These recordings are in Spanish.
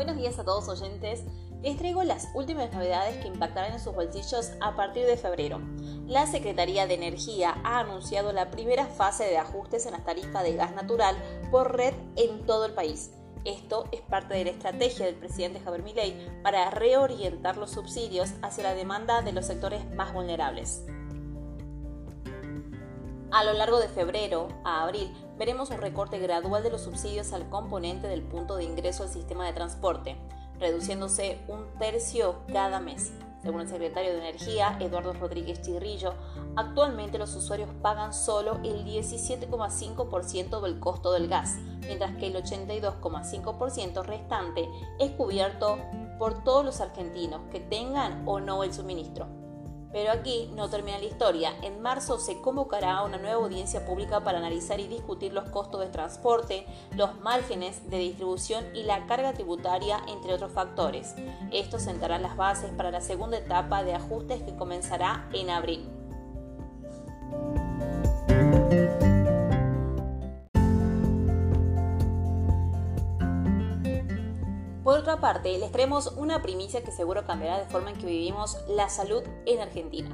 Buenos días a todos oyentes. Les traigo las últimas novedades que impactarán en sus bolsillos a partir de febrero. La Secretaría de Energía ha anunciado la primera fase de ajustes en las tarifas de gas natural por red en todo el país. Esto es parte de la estrategia del presidente Javier Milei para reorientar los subsidios hacia la demanda de los sectores más vulnerables. A lo largo de febrero a abril veremos un recorte gradual de los subsidios al componente del punto de ingreso al sistema de transporte, reduciéndose un tercio cada mes. Según el secretario de Energía, Eduardo Rodríguez Chirrillo, actualmente los usuarios pagan solo el 17,5% del costo del gas, mientras que el 82,5% restante es cubierto por todos los argentinos que tengan o no el suministro. Pero aquí no termina la historia. En marzo se convocará una nueva audiencia pública para analizar y discutir los costos de transporte, los márgenes de distribución y la carga tributaria, entre otros factores. Esto sentará las bases para la segunda etapa de ajustes que comenzará en abril. Otra parte, les traemos una primicia que seguro cambiará de forma en que vivimos la salud en Argentina.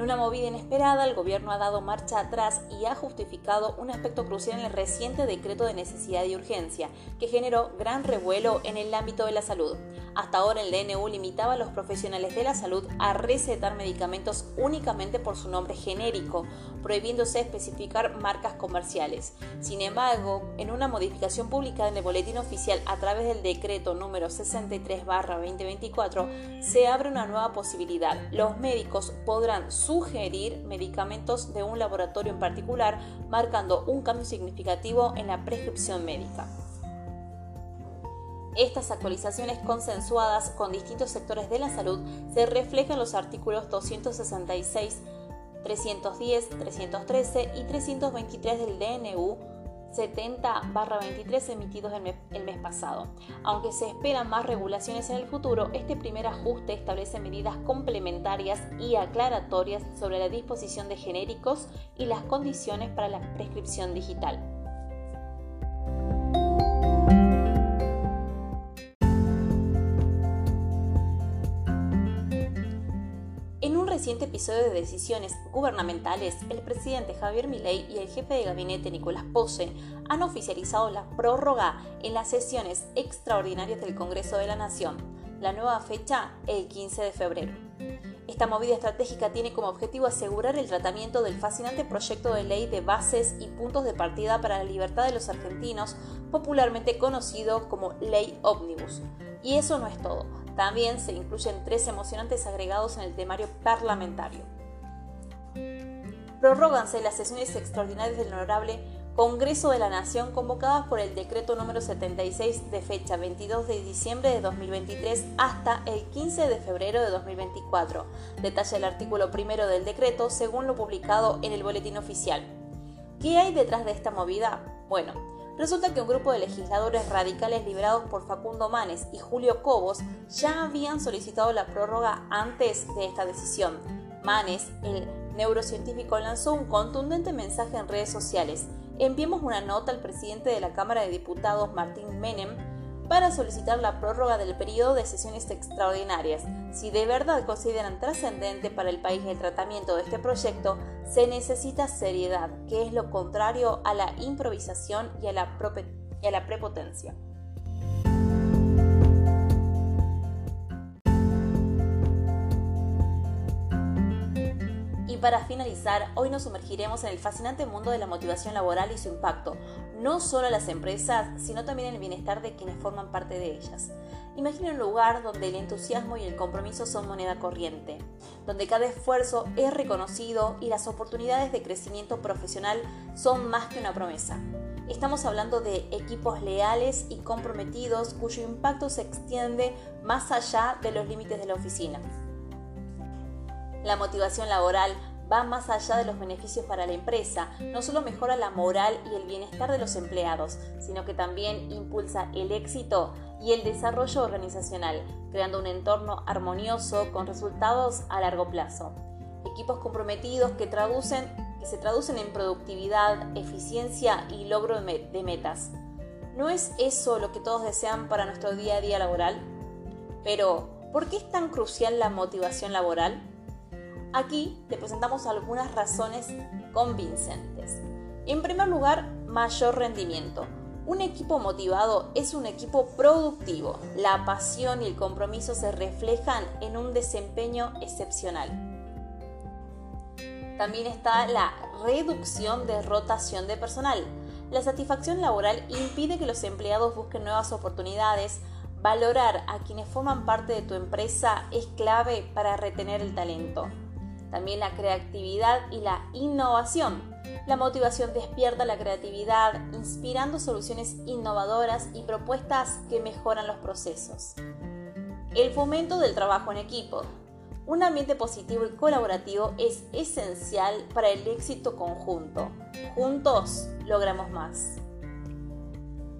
En una movida inesperada, el gobierno ha dado marcha atrás y ha justificado un aspecto crucial en el reciente decreto de necesidad y urgencia, que generó gran revuelo en el ámbito de la salud. Hasta ahora el DNU limitaba a los profesionales de la salud a recetar medicamentos únicamente por su nombre genérico, prohibiéndose especificar marcas comerciales. Sin embargo, en una modificación publicada en el Boletín Oficial a través del decreto número 63-2024, se abre una nueva posibilidad. Los médicos podrán sugerir medicamentos de un laboratorio en particular, marcando un cambio significativo en la prescripción médica. Estas actualizaciones consensuadas con distintos sectores de la salud se reflejan en los artículos 266, 310, 313 y 323 del DNU 70-23 emitidos el mes, pasado. Aunque se esperan más regulaciones en el futuro, este primer ajuste establece medidas complementarias y aclaratorias sobre la disposición de genéricos y las condiciones para la prescripción digital. Reciente episodio de decisiones gubernamentales, el presidente Javier Milei y el jefe de gabinete Nicolás Pose han oficializado la prórroga en las sesiones extraordinarias del Congreso de la Nación. La nueva fecha, el 15 de febrero. Esta movida estratégica tiene como objetivo asegurar el tratamiento del fascinante proyecto de ley de bases y puntos de partida para la libertad de los argentinos, popularmente conocido como Ley Omnibus. Y eso no es todo. También se incluyen tres emocionantes agregados en el temario parlamentario. Prorróganse las sesiones extraordinarias del Honorable Congreso de la Nación convocadas por el decreto número 76 de fecha 22 de diciembre de 2023 hasta el 15 de febrero de 2024. Detalla el artículo primero del decreto según lo publicado en el boletín oficial. ¿Qué hay detrás de esta movida? Bueno, Resulta que un grupo de legisladores radicales liberados por Facundo Manes y Julio Cobos ya habían solicitado la prórroga antes de esta decisión. Manes, el neurocientífico, lanzó un contundente mensaje en redes sociales. Enviemos una nota al presidente de la Cámara de Diputados, Martín Menem, para solicitar la prórroga del periodo de sesiones extraordinarias. Si de verdad consideran trascendente para el país el tratamiento de este proyecto, se necesita seriedad, que es lo contrario a la improvisación y a la, prepotencia. Para finalizar, hoy nos sumergiremos en el fascinante mundo de la motivación laboral y su impacto, no solo a las empresas, sino también en el bienestar de quienes forman parte de ellas. Imagina un lugar donde el entusiasmo y el compromiso son moneda corriente, donde cada esfuerzo es reconocido y las oportunidades de crecimiento profesional son más que una promesa. Estamos hablando de equipos leales y comprometidos cuyo impacto se extiende más allá de los límites de la oficina. La motivación laboral va más allá de los beneficios para la empresa, no solo mejora la moral y el bienestar de los empleados, sino que también impulsa el éxito y el desarrollo organizacional, creando un entorno armonioso con resultados a largo plazo. Equipos comprometidos que, que se traducen en productividad, eficiencia y logro de metas. ¿No es eso lo que todos desean para nuestro día a día laboral? Pero, ¿por qué es tan crucial la motivación laboral? Aquí te presentamos algunas razones convincentes. En primer lugar, mayor rendimiento. Un equipo motivado es un equipo productivo. La pasión y el compromiso se reflejan en un desempeño excepcional. También está la reducción de rotación de personal. La satisfacción laboral impide que los empleados busquen nuevas oportunidades. Valorar a quienes forman parte de tu empresa es clave para retener el talento. También la creatividad y la innovación. La motivación despierta la creatividad, inspirando soluciones innovadoras y propuestas que mejoran los procesos. El fomento del trabajo en equipo. Un ambiente positivo y colaborativo es esencial para el éxito conjunto. Juntos logramos más.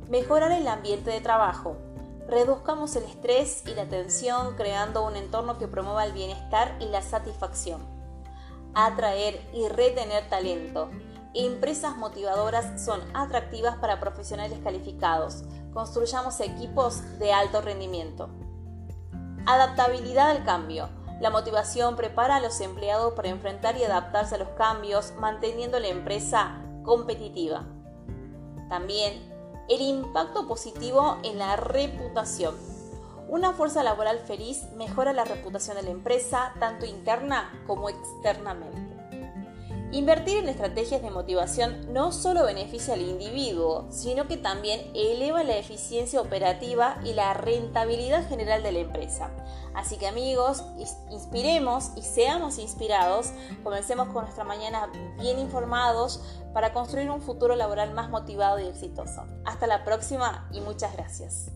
Mejorar el ambiente de trabajo. Reduzcamos el estrés y la tensión creando un entorno que promueva el bienestar y la satisfacción atraer y retener talento. Empresas motivadoras son atractivas para profesionales calificados. Construyamos equipos de alto rendimiento. Adaptabilidad al cambio. La motivación prepara a los empleados para enfrentar y adaptarse a los cambios, manteniendo la empresa competitiva. También el impacto positivo en la reputación. Una fuerza laboral feliz mejora la reputación de la empresa, tanto interna como externamente. Invertir en estrategias de motivación no solo beneficia al individuo, sino que también eleva la eficiencia operativa y la rentabilidad general de la empresa. Así que amigos, inspiremos y seamos inspirados, comencemos con nuestra mañana bien informados para construir un futuro laboral más motivado y exitoso. Hasta la próxima y muchas gracias.